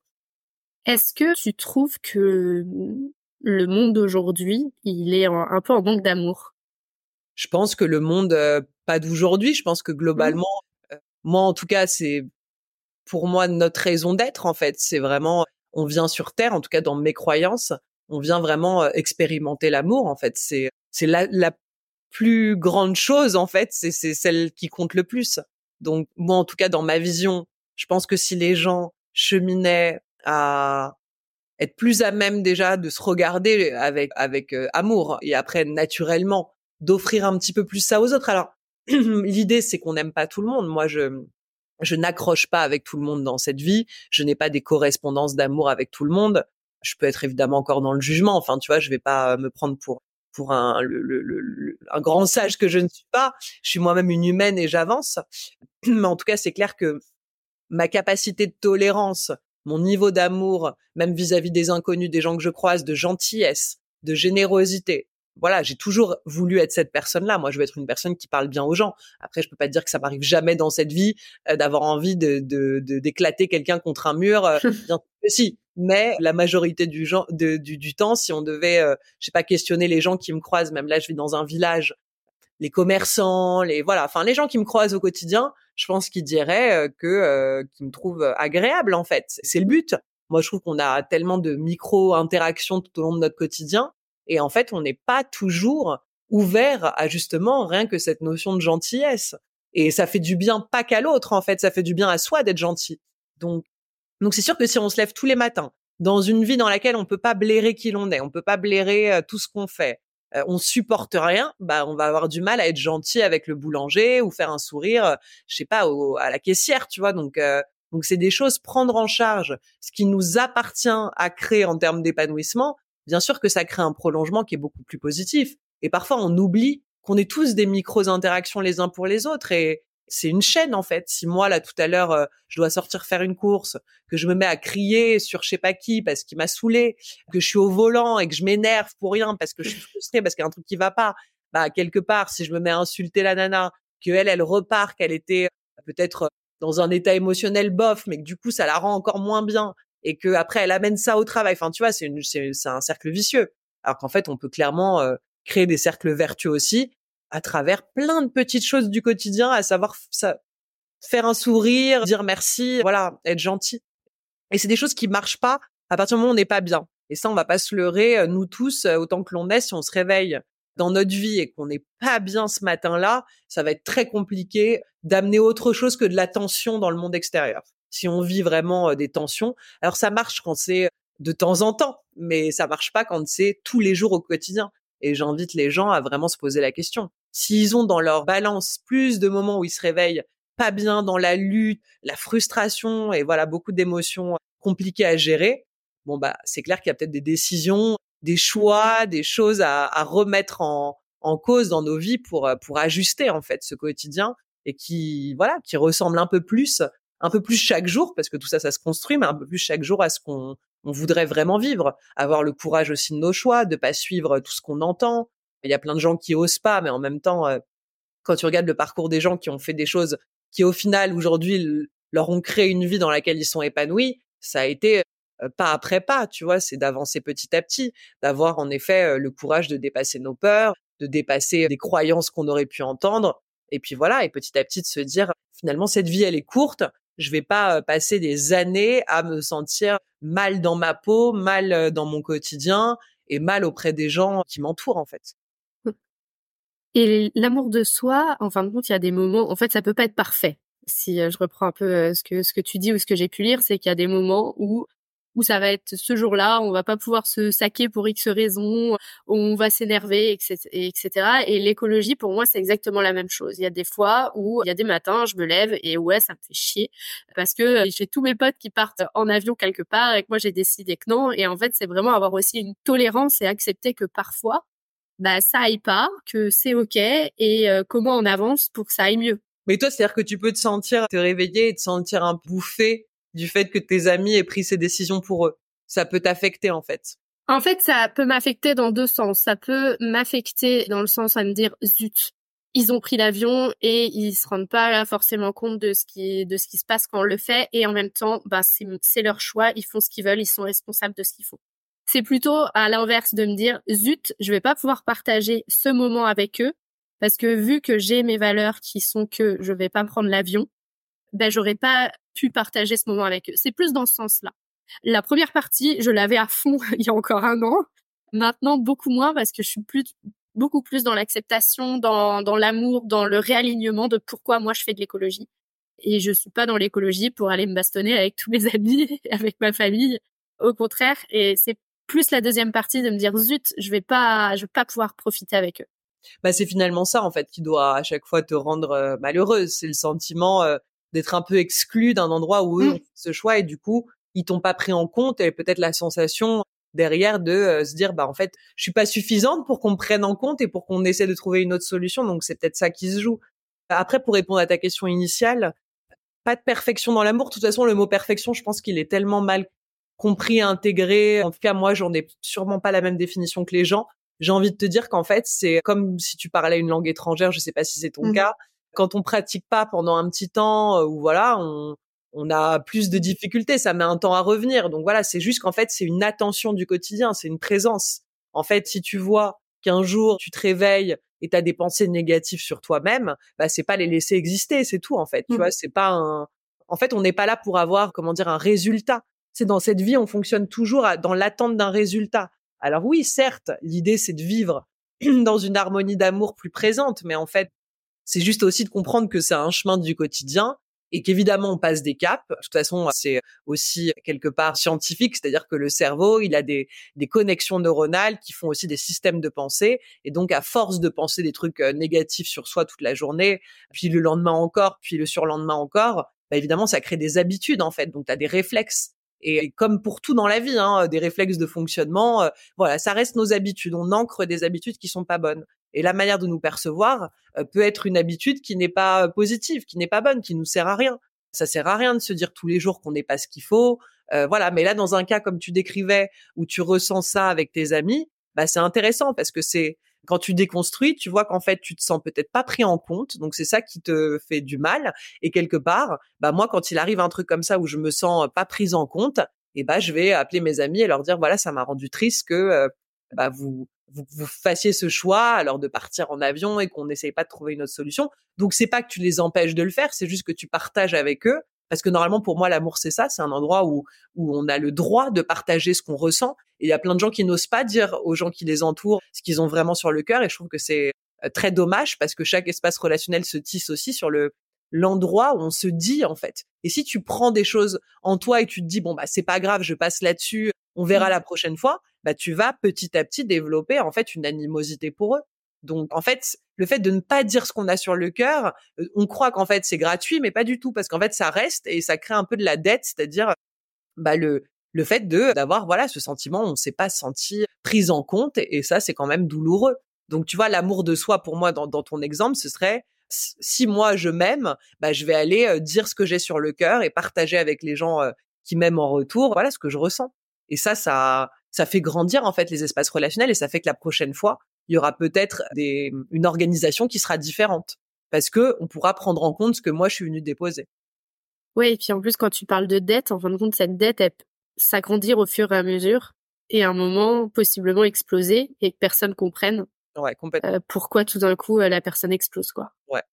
Est-ce que tu trouves que le monde d'aujourd'hui, il est un, peu en manque d'amour? Je pense que le monde, euh, pas d'aujourd'hui, je pense que mmh. globalement, euh, moi en tout cas, c'est pour moi notre raison d'être en fait. C'est vraiment, on vient sur Terre, en tout cas dans mes croyances, on vient vraiment euh, expérimenter l'amour en fait. C'est c'est la, la plus grande chose en fait, c'est c'est celle qui compte le plus. Donc moi en tout cas dans ma vision, je pense que si les gens cheminaient à être plus à même déjà de se regarder avec avec euh, amour et après naturellement d'offrir un petit peu plus ça aux autres. Alors l'idée c'est qu'on n'aime pas tout le monde. Moi je je n'accroche pas avec tout le monde dans cette vie. Je n'ai pas des correspondances d'amour avec tout le monde. Je peux être évidemment encore dans le jugement. Enfin, tu vois, je vais pas me prendre pour pour un le, un grand sage que je ne suis pas. Je suis moi-même une humaine et j'avance. Mais en tout cas, c'est clair que ma capacité de tolérance mon niveau d'amour, même vis-à-vis des inconnus, des gens que je croise, de gentillesse, de générosité. Voilà, j'ai toujours voulu être cette personne-là. Moi, je veux être une personne qui parle bien aux gens. Après, je peux pas te dire que ça m'arrive jamais dans cette vie euh, d'avoir envie de d'éclater quelqu'un contre un mur. Euh, bien si, mais la majorité du, genre, du, du, temps, si on devait, euh, je sais pas, questionner les gens qui me croisent, même là, je vis dans un village, les commerçants, les voilà, enfin les gens qui me croisent au quotidien, je pense qu'ils diraient que euh, qu'ils me trouvent agréable en fait. C'est le but. Moi, je trouve qu'on a tellement de micro interactions tout au long de notre quotidien et en fait, on n'est pas toujours ouvert à justement rien que cette notion de gentillesse. Et ça fait du bien pas qu'à l'autre en fait, ça fait du bien à soi d'être gentil. Donc donc c'est sûr que si on se lève tous les matins dans une vie dans laquelle on peut pas blairer qui l'on est, on peut pas blairer tout ce qu'on fait, euh, on supporte rien, bah on va avoir du mal à être gentil avec le boulanger ou faire un sourire, euh, je sais pas, à la caissière, tu vois. Donc euh, donc c'est des choses prendre en charge ce qui nous appartient à créer en termes d'épanouissement. Bien sûr que ça crée un prolongement qui est beaucoup plus positif. Et parfois on oublie qu'on est tous des micros interactions les uns pour les autres et c'est une chaîne en fait. Si moi là tout à l'heure euh, je dois sortir faire une course, que je me mets à crier sur je sais pas qui parce qu'il m'a saoulé, que je suis au volant et que je m'énerve pour rien parce que je suis frustrée parce qu'il y a un truc qui va pas, bah quelque part si je me mets à insulter la nana, que elle elle repart qu'elle était peut-être dans un état émotionnel bof, mais que du coup ça la rend encore moins bien et que après elle amène ça au travail. Enfin tu vois c'est un cercle vicieux. Alors qu'en fait on peut clairement euh, créer des cercles vertueux aussi à travers plein de petites choses du quotidien, à savoir ça, faire un sourire, dire merci, voilà, être gentil. Et c'est des choses qui marchent pas à partir du moment où on n'est pas bien. Et ça, on va pas se leurrer, euh, nous tous, euh, autant que l'on est, si on se réveille dans notre vie et qu'on n'est pas bien ce matin-là, ça va être très compliqué d'amener autre chose que de la tension dans le monde extérieur. Si on vit vraiment des tensions, alors ça marche quand c'est de temps en temps, mais ça marche pas quand c'est tous les jours au quotidien. Et j'invite les gens à vraiment se poser la question s'ils ont dans leur balance plus de moments où ils se réveillent pas bien dans la lutte, la frustration et voilà beaucoup d'émotions compliquées à gérer, bon bah c'est clair qu'il y a peut-être des décisions, des choix, des choses à, à remettre en, en cause dans nos vies pour pour ajuster en fait ce quotidien et qui voilà qui ressemble un peu plus un peu plus chaque jour parce que tout ça ça se construit mais un peu plus chaque jour à ce qu'on on voudrait vraiment vivre. Avoir le courage aussi de nos choix de pas suivre tout ce qu'on entend. Il y a plein de gens qui osent pas, mais en même temps, euh, quand tu regardes le parcours des gens qui ont fait des choses qui, au final, aujourd'hui, leur ont créé une vie dans laquelle ils sont épanouis, ça a été euh, pas après pas, tu vois, c'est d'avancer petit à petit, d'avoir en effet euh, le courage de dépasser nos peurs, de dépasser des croyances qu'on aurait pu entendre, et puis voilà, et petit à petit de se dire finalement cette vie elle est courte, je vais pas passer des années à me sentir mal dans ma peau, mal dans mon quotidien, et mal auprès des gens qui m'entourent en fait. Et l'amour de soi, en fin de compte, il y a des moments, en fait, ça peut pas être parfait. Si je reprends un peu ce que ce que tu dis ou ce que j'ai pu lire, c'est qu'il y a des moments où où ça va être ce jour-là, on va pas pouvoir se saquer pour X raisons, on va s'énerver, etc., etc. Et l'écologie, pour moi, c'est exactement la même chose. Il y a des fois où il y a des matins, je me lève et ouais, ça me fait chier parce que j'ai tous mes potes qui partent en avion quelque part et que moi j'ai décidé que non. Et en fait, c'est vraiment avoir aussi une tolérance et accepter que parfois, bah ça aille pas, que c'est ok et euh, comment on avance pour que ça aille mieux. Mais toi, c'est-à-dire que tu peux te sentir, te réveiller et te sentir un bouffé du fait que tes amis aient pris ces décisions pour eux. Ça peut t'affecter en fait. En fait, ça peut m'affecter dans deux sens. Ça peut m'affecter dans le sens à me dire zut, ils ont pris l'avion et ils se rendent pas forcément compte de ce qui de ce qui se passe quand on le fait et en même temps, bah c'est leur choix, ils font ce qu'ils veulent, ils sont responsables de ce qu'ils font. C'est plutôt à l'inverse de me dire zut, je vais pas pouvoir partager ce moment avec eux parce que vu que j'ai mes valeurs qui sont que je vais pas prendre l'avion, ben j'aurais pas pu partager ce moment avec eux. C'est plus dans ce sens-là. La première partie, je l'avais à fond il y a encore un an. Maintenant, beaucoup moins parce que je suis plus beaucoup plus dans l'acceptation, dans, dans l'amour, dans le réalignement de pourquoi moi je fais de l'écologie. Et je suis pas dans l'écologie pour aller me bastonner avec tous mes amis, avec ma famille. Au contraire, et c'est plus la deuxième partie de me dire zut, je vais pas, je vais pas pouvoir profiter avec eux. Bah c'est finalement ça en fait qui doit à chaque fois te rendre euh, malheureuse. C'est le sentiment euh, d'être un peu exclu d'un endroit où eux mmh. ont ce choix et du coup ils t'ont pas pris en compte et peut-être la sensation derrière de euh, se dire bah en fait je suis pas suffisante pour qu'on me prenne en compte et pour qu'on essaie de trouver une autre solution donc c'est peut-être ça qui se joue. Après pour répondre à ta question initiale, pas de perfection dans l'amour. De toute façon le mot perfection je pense qu'il est tellement mal compris, intégré. En tout cas moi j'en ai sûrement pas la même définition que les gens. J'ai envie de te dire qu'en fait c'est comme si tu parlais une langue étrangère, je sais pas si c'est ton mmh cas quand on pratique pas pendant un petit temps euh, ou voilà, on, on a plus de difficultés, ça met un temps à revenir. Donc voilà, c'est juste qu'en fait, c'est une attention du quotidien, c'est une présence. En fait, si tu vois qu'un jour tu te réveilles et tu as des pensées négatives sur toi-même, bah c'est pas les laisser exister, c'est tout en fait. Tu mmh. vois, c'est pas un en fait, on n'est pas là pour avoir comment dire un résultat. C'est dans cette vie, on fonctionne toujours dans l'attente d'un résultat. Alors oui, certes, l'idée c'est de vivre dans une harmonie d'amour plus présente, mais en fait, c'est juste aussi de comprendre que c'est un chemin du quotidien et qu'évidemment on passe des caps. De toute façon, c'est aussi quelque part scientifique, c'est-à-dire que le cerveau, il a des, des connexions neuronales qui font aussi des systèmes de pensée. Et donc, à force de penser des trucs euh, négatifs sur soi toute la journée, puis le lendemain encore, puis le surlendemain encore, bah évidemment, ça crée des habitudes en fait. Donc, tu as des réflexes. Et comme pour tout dans la vie, hein, des réflexes de fonctionnement, euh, voilà, ça reste nos habitudes. On ancre des habitudes qui sont pas bonnes. Et la manière de nous percevoir euh, peut être une habitude qui n'est pas positive, qui n'est pas bonne, qui nous sert à rien. Ça sert à rien de se dire tous les jours qu'on n'est pas ce qu'il faut. Euh, voilà. Mais là, dans un cas comme tu décrivais, où tu ressens ça avec tes amis, bah c'est intéressant parce que c'est quand tu déconstruis, tu vois qu'en fait tu te sens peut-être pas pris en compte, donc c'est ça qui te fait du mal. Et quelque part, bah moi quand il arrive un truc comme ça où je me sens pas prise en compte, et eh bah je vais appeler mes amis et leur dire voilà ça m'a rendu triste que euh, bah vous vous, vous, fassiez ce choix alors de partir en avion et qu'on n'essaye pas de trouver une autre solution. Donc c'est pas que tu les empêches de le faire, c'est juste que tu partages avec eux. Parce que normalement, pour moi, l'amour, c'est ça. C'est un endroit où, où on a le droit de partager ce qu'on ressent. Et il y a plein de gens qui n'osent pas dire aux gens qui les entourent ce qu'ils ont vraiment sur le cœur. Et je trouve que c'est euh, très dommage parce que chaque espace relationnel se tisse aussi sur le l'endroit où on se dit en fait. Et si tu prends des choses en toi et tu te dis bon bah c'est pas grave, je passe là-dessus, on verra mmh. la prochaine fois, bah tu vas petit à petit développer en fait une animosité pour eux. Donc en fait, le fait de ne pas dire ce qu'on a sur le cœur, on croit qu'en fait c'est gratuit, mais pas du tout parce qu'en fait ça reste et ça crée un peu de la dette, c'est-à-dire bah le le fait de d'avoir voilà ce sentiment, on s'est pas senti prise en compte et, ça c'est quand même douloureux. Donc tu vois l'amour de soi pour moi dans, dans ton exemple, ce serait si moi je m'aime, bah je vais aller dire ce que j'ai sur le cœur et partager avec les gens qui m'aiment en retour, voilà ce que je ressens. Et ça, ça, ça fait grandir en fait les espaces relationnels et ça fait que la prochaine fois, il y aura peut-être des, une organisation qui sera différente parce que on pourra prendre en compte ce que moi je suis venue déposer. Oui, et puis en plus quand tu parles de dette, en fin de compte cette dette elle s'agrandir au fur et à mesure et à un moment possiblement exploser et que personne comprenne. Ouais, complètement. Euh, pourquoi tout d'un coup euh, la personne explose quoi. Ouais.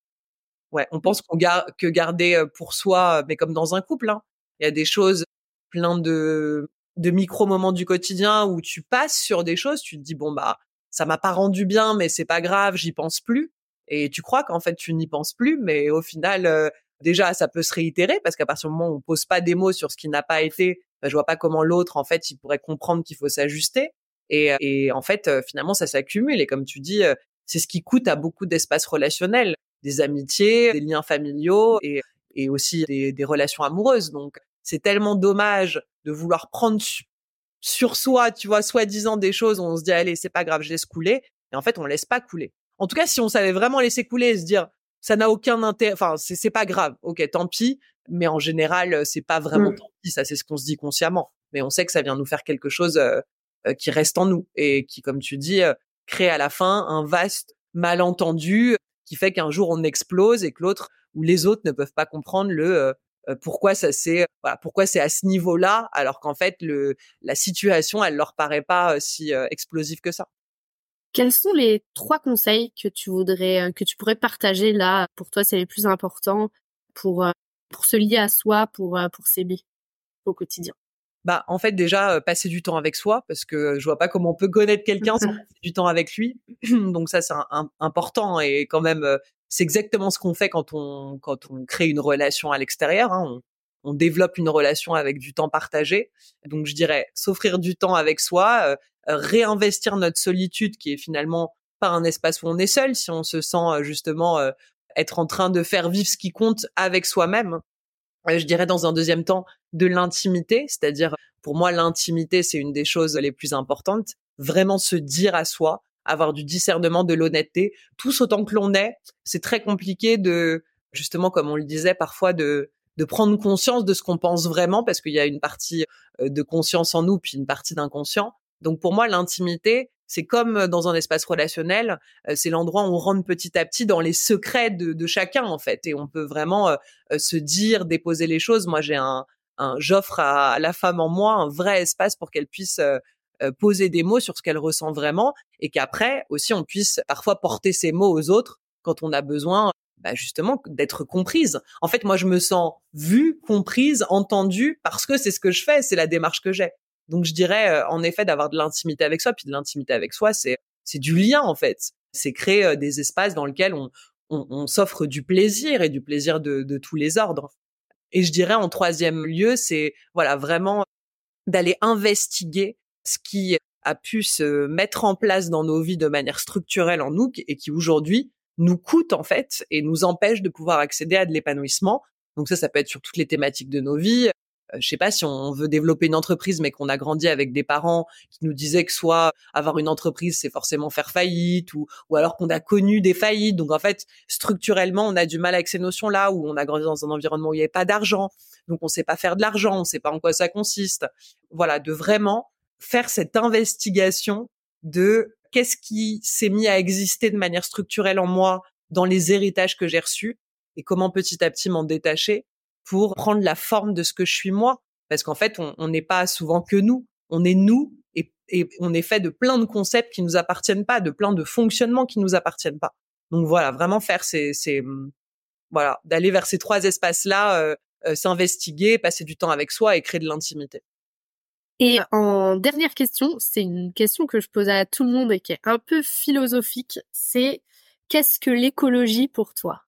Ouais, on pense qu'on garde que garder euh, pour soi mais comme dans un couple hein. Il y a des choses plein de de micro moments du quotidien où tu passes sur des choses, tu te dis bon bah ça m'a pas rendu bien, mais c'est pas grave, j'y pense plus. Et tu crois qu'en fait tu n'y penses plus, mais au final euh, déjà ça peut se réitérer parce qu'à partir du moment où on pose pas des mots sur ce qui n'a pas été, bah, je vois pas comment l'autre en fait il pourrait comprendre qu'il faut s'ajuster. Et, et, en fait euh, finalement ça s'accumule et comme tu dis euh, c'est ce qui coûte à beaucoup d'espaces relationnels, des amitiés, des liens familiaux et, et aussi des, des relations amoureuses. Donc c'est tellement dommage de vouloir prendre sur soi, tu vois, soi-disant des choses, on se dit allez, c'est pas grave, je laisse couler. Et en fait, on laisse pas couler. En tout cas, si on savait vraiment laisser couler et se dire ça n'a aucun intérêt, enfin c'est pas grave, ok, tant pis. Mais en général, c'est pas vraiment mmh. tant pis, ça c'est ce qu'on se dit consciemment. Mais on sait que ça vient nous faire quelque chose euh, euh, qui reste en nous et qui, comme tu dis, euh, crée à la fin un vaste malentendu qui fait qu'un jour on explose et que l'autre ou les autres ne peuvent pas comprendre le euh, pourquoi ça c'est voilà, pourquoi c'est à ce niveau-là alors qu'en fait le la situation elle leur paraît pas si explosive que ça? Quels sont les trois conseils que tu voudrais que tu pourrais partager là pour toi c'est les plus importants pour pour se lier à soi pour pour s'aimer au quotidien? Bah en fait déjà passer du temps avec soi parce que je vois pas comment on peut connaître quelqu'un sans passer du temps avec lui donc ça c'est important et quand même c'est exactement ce qu'on fait quand on quand on crée une relation à l'extérieur. Hein. On, on, développe une relation avec du temps partagé. Donc je dirais s'offrir du temps avec soi, euh, réinvestir notre solitude qui est finalement pas un espace où on est seul si on se sent euh, justement euh, être en train de faire vivre ce qui compte avec soi-même. je dirais dans un deuxième temps de l'intimité, c'est-à-dire pour moi l'intimité c'est une des choses les plus importantes. Vraiment se dire à soi, avoir du discernement, de l'honnêteté, tous autant que l'on est. C'est très compliqué de, justement, comme on le disait parfois, de de prendre conscience de ce qu'on pense vraiment, parce qu'il y a une partie euh, de conscience en nous, puis une partie d'inconscient. Donc pour moi, l'intimité, c'est comme dans un espace relationnel, euh, c'est l'endroit où on rentre petit à petit dans les secrets de, chacun en fait, et on peut vraiment euh, se dire, déposer les choses. Moi, j'ai un, un j'offre à, la femme en moi un vrai espace pour qu'elle puisse euh, poser des mots sur ce qu'elle ressent vraiment et qu'après aussi on puisse parfois porter ces mots aux autres quand on a besoin bah justement d'être comprise. En fait, moi je me sens vue, comprise, entendue parce que c'est ce que je fais, c'est la démarche que j'ai. Donc je dirais euh, en effet d'avoir de l'intimité avec soi, puis de l'intimité avec soi, c'est c'est du lien en fait. C'est créer euh, des espaces dans lesquels on, on, on s'offre du plaisir et du plaisir de, de tous les ordres. Et je dirais en troisième lieu, c'est voilà vraiment d'aller investiguer ce qui a pu se mettre en place dans nos vies de manière structurelle en nous et qui aujourd'hui nous coûte en fait et nous empêche de pouvoir accéder à de l'épanouissement. Donc ça, ça peut être sur toutes les thématiques de nos vies. Euh, je sais pas si on veut développer une entreprise, mais qu'on a grandi avec des parents qui nous disaient que soit avoir une entreprise, c'est forcément faire faillite, ou, ou alors qu'on a connu des faillites. Donc en fait, structurellement, on a du mal avec ces notions-là, où on a grandi dans un environnement où il n'y avait pas d'argent, donc on sait pas faire de l'argent, on sait pas en quoi ça consiste. Voilà, de vraiment faire cette investigation de qu'est-ce qui s'est mis à exister de manière structurelle en moi dans les héritages que j'ai reçus et comment petit à petit m'en détacher pour prendre la forme de ce que je suis moi. Parce qu'en fait, on n'est pas souvent que nous. On est nous et, on est fait de plein de concepts qui nous appartiennent pas, de plein de fonctionnements qui nous appartiennent pas. Donc voilà, vraiment faire ces, ces voilà, d'aller vers ces trois espaces-là, euh, euh, s'investiguer, passer du temps avec soi et créer de l'intimité. Et en dernière question, c'est une question que je pose à tout le monde et qui est un peu philosophique, c'est qu'est-ce que l'écologie pour toi?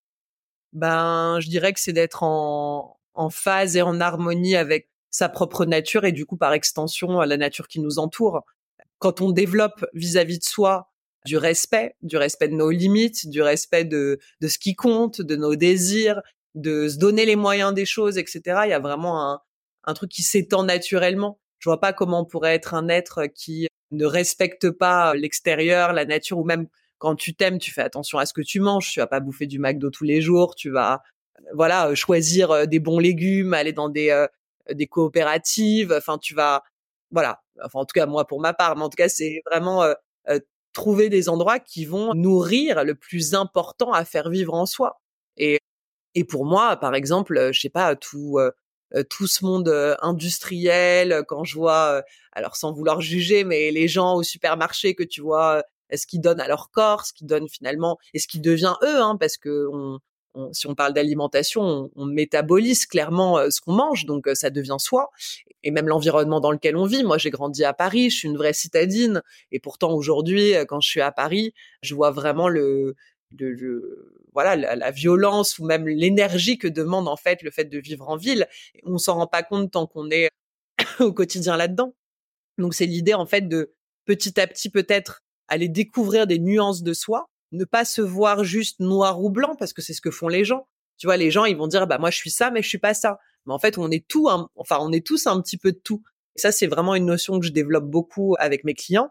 Ben, je dirais que c'est d'être en, phase et en harmonie avec sa propre nature et du coup par extension la nature qui nous entoure. Quand on développe vis-à-vis de soi du respect, du respect de nos limites, du respect de, ce qui compte, de nos désirs, de se donner les moyens des choses, etc. Il y a vraiment un truc qui s'étend naturellement. Je vois pas comment on pourrait être un être qui ne respecte pas l'extérieur, la nature, ou même quand tu t'aimes, tu fais attention à ce que tu manges. Tu vas pas bouffer du McDo tous les jours. Tu vas, voilà, choisir des bons légumes, aller dans des des coopératives. Enfin, tu vas, voilà. Enfin, en tout cas, moi pour ma part, mais en tout cas, c'est vraiment trouver des endroits qui vont nourrir le plus important à faire vivre en soi. Et et pour moi, par exemple, je sais pas, tout euh, tout ce monde euh, industriel, euh, quand je vois, alors sans vouloir juger, mais les gens au supermarché que tu vois, ce qu'ils donnent à leur corps, ce qu'ils donnent finalement, et ce qui devient eux, hein, parce que on, si on parle d'alimentation, on, métabolise clairement ce qu'on mange, donc ça devient soi. Et même l'environnement dans lequel on vit. Moi, j'ai grandi à Paris, je suis une vraie citadine, et pourtant aujourd'hui, quand je suis à Paris, je vois vraiment le, voilà la, violence ou même l'énergie que demande en fait le fait de vivre en ville. On s'en rend pas compte tant qu'on est au quotidien là-dedans. Donc c'est l'idée en fait de petit à petit peut-être aller découvrir des nuances de soi, ne pas se voir juste noir ou blanc parce que c'est ce que font les gens. Tu vois, les gens ils vont dire bah moi je suis ça mais je suis pas ça. Mais en fait on est tout, enfin on est tous un petit peu de tout. Et ça c'est vraiment une notion que je développe beaucoup avec mes clients,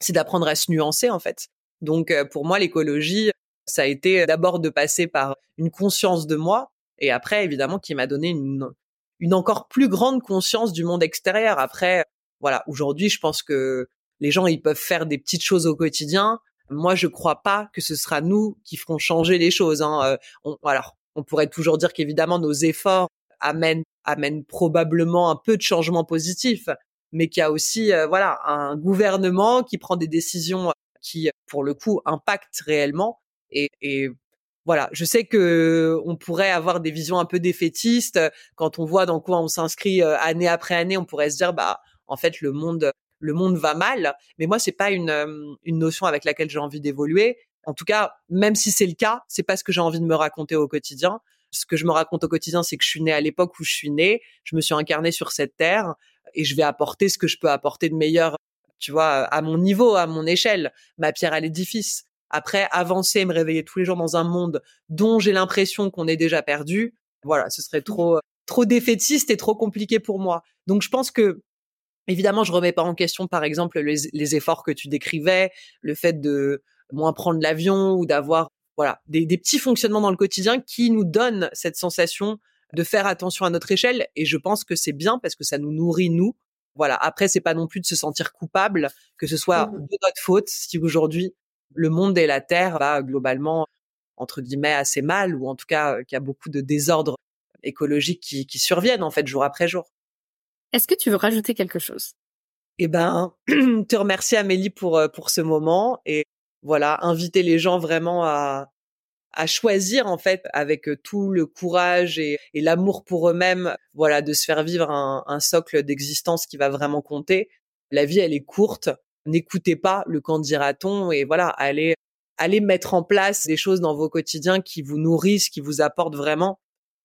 c'est d'apprendre à se nuancer en fait. Donc euh, pour moi l'écologie ça a été d'abord de passer par une conscience de moi et après évidemment qui m'a donné une une encore plus grande conscience du monde extérieur. Après voilà, aujourd'hui je pense que les gens ils peuvent faire des petites choses au quotidien. Moi je crois pas que ce sera nous qui ferons changer les choses. Hein. Euh, alors on pourrait toujours dire qu'évidemment nos efforts amènent amènent probablement un peu de changement positif, mais qu'il y a aussi euh, voilà un gouvernement qui prend des décisions qui pour le coup impactent réellement et, et voilà, je sais que on pourrait avoir des visions un peu défaitistes quand on voit dans quoi on s'inscrit année après année. On pourrait se dire bah en fait le monde le monde va mal. Mais moi c'est pas une une notion avec laquelle j'ai envie d'évoluer. En tout cas, même si c'est le cas, c'est pas ce que j'ai envie de me raconter au quotidien. Ce que je me raconte au quotidien, c'est que je suis née à l'époque où je suis née, je me suis incarnée sur cette terre et je vais apporter ce que je peux apporter de meilleur, tu vois, à mon niveau, à mon échelle, ma pierre à l'édifice. Après, avancer et me réveiller tous les jours dans un monde dont j'ai l'impression qu'on est déjà perdu, voilà, ce serait trop trop défaitiste et trop compliqué pour moi. Donc je pense que évidemment, je remets pas en question, par exemple, les, efforts que tu décrivais, le fait de moins prendre l'avion ou d'avoir voilà des, des, petits fonctionnements dans le quotidien qui nous donnent cette sensation de faire attention à notre échelle. Et je pense que c'est bien parce que ça nous nourrit nous. Voilà. Après, c'est pas non plus de se sentir coupable, que ce soit mmh. de notre faute si aujourd'hui le monde et la Terre va globalement, entre guillemets, assez mal, ou en tout cas qu'il y a beaucoup de désordres écologiques qui, qui surviennent en fait jour après jour. Est-ce que tu veux rajouter quelque chose? Eh ben, te remercier Amélie pour pour ce moment et voilà, inviter les gens vraiment à à choisir en fait avec tout le courage et, et l'amour pour eux-mêmes, voilà, de se faire vivre un, un socle d'existence qui va vraiment compter. La vie, elle est courte n'écoutez pas le quand dira-t-on et voilà, allez allez mettre en place des choses dans vos quotidiens qui vous nourrissent, qui vous apportent vraiment.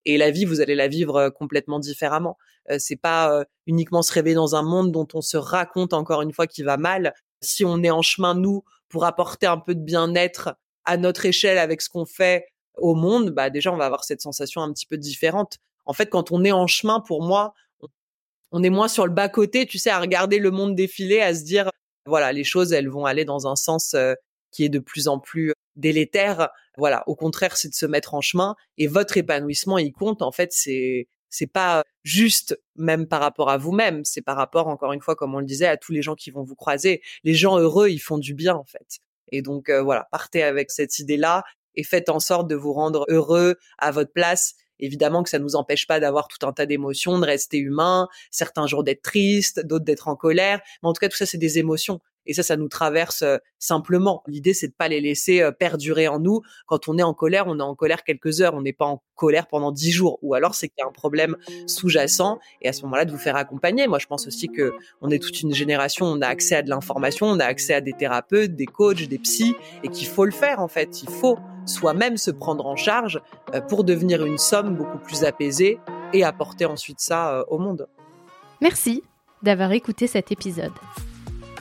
Et la vie, vous allez la vivre euh, complètement différemment. Euh, c'est pas euh, uniquement se réveiller dans un monde dont on se raconte encore une fois qui va mal. Si on est en chemin nous pour apporter un peu de bien-être à notre échelle avec ce qu'on fait au monde, bah déjà on va avoir cette sensation un petit peu différente. En fait, quand on est en chemin, pour moi, on est moins sur le bas côté, tu sais, à regarder le monde défiler, à se dire voilà, les choses, elles vont aller dans un sens qui est de plus en plus délétère. Voilà, au contraire, c'est de se mettre en chemin et votre épanouissement, il compte. En fait, c'est c'est pas juste même par rapport à vous-même, c'est par rapport encore une fois, comme on le disait, à tous les gens qui vont vous croiser. Les gens heureux, ils font du bien en fait. Et donc voilà, partez avec cette idée-là et faites en sorte de vous rendre heureux à votre place Évidemment que ça nous empêche pas d'avoir tout un tas d'émotions, de rester humain, certains jours d'être triste, d'autres d'être en colère. Mais en tout cas, tout ça, c'est des émotions. Et ça, ça nous traverse euh, simplement. L'idée, c'est de pas les laisser euh, perdurer en nous. Quand on est en colère, on est en colère quelques heures. On n'est pas en colère pendant dix jours. Ou alors, c'est qu'il y a un problème sous-jacent. Et à ce moment-là, de vous faire accompagner. Moi, je pense aussi que on est toute une génération. On a accès à de l'information. On a accès à des thérapeutes, des coachs, des psys. Et qu'il faut le faire, en fait. Il faut soi-même se prendre en charge euh, pour devenir une somme beaucoup plus apaisée et apporter ensuite ça au monde. Merci d'avoir écouté cet épisode.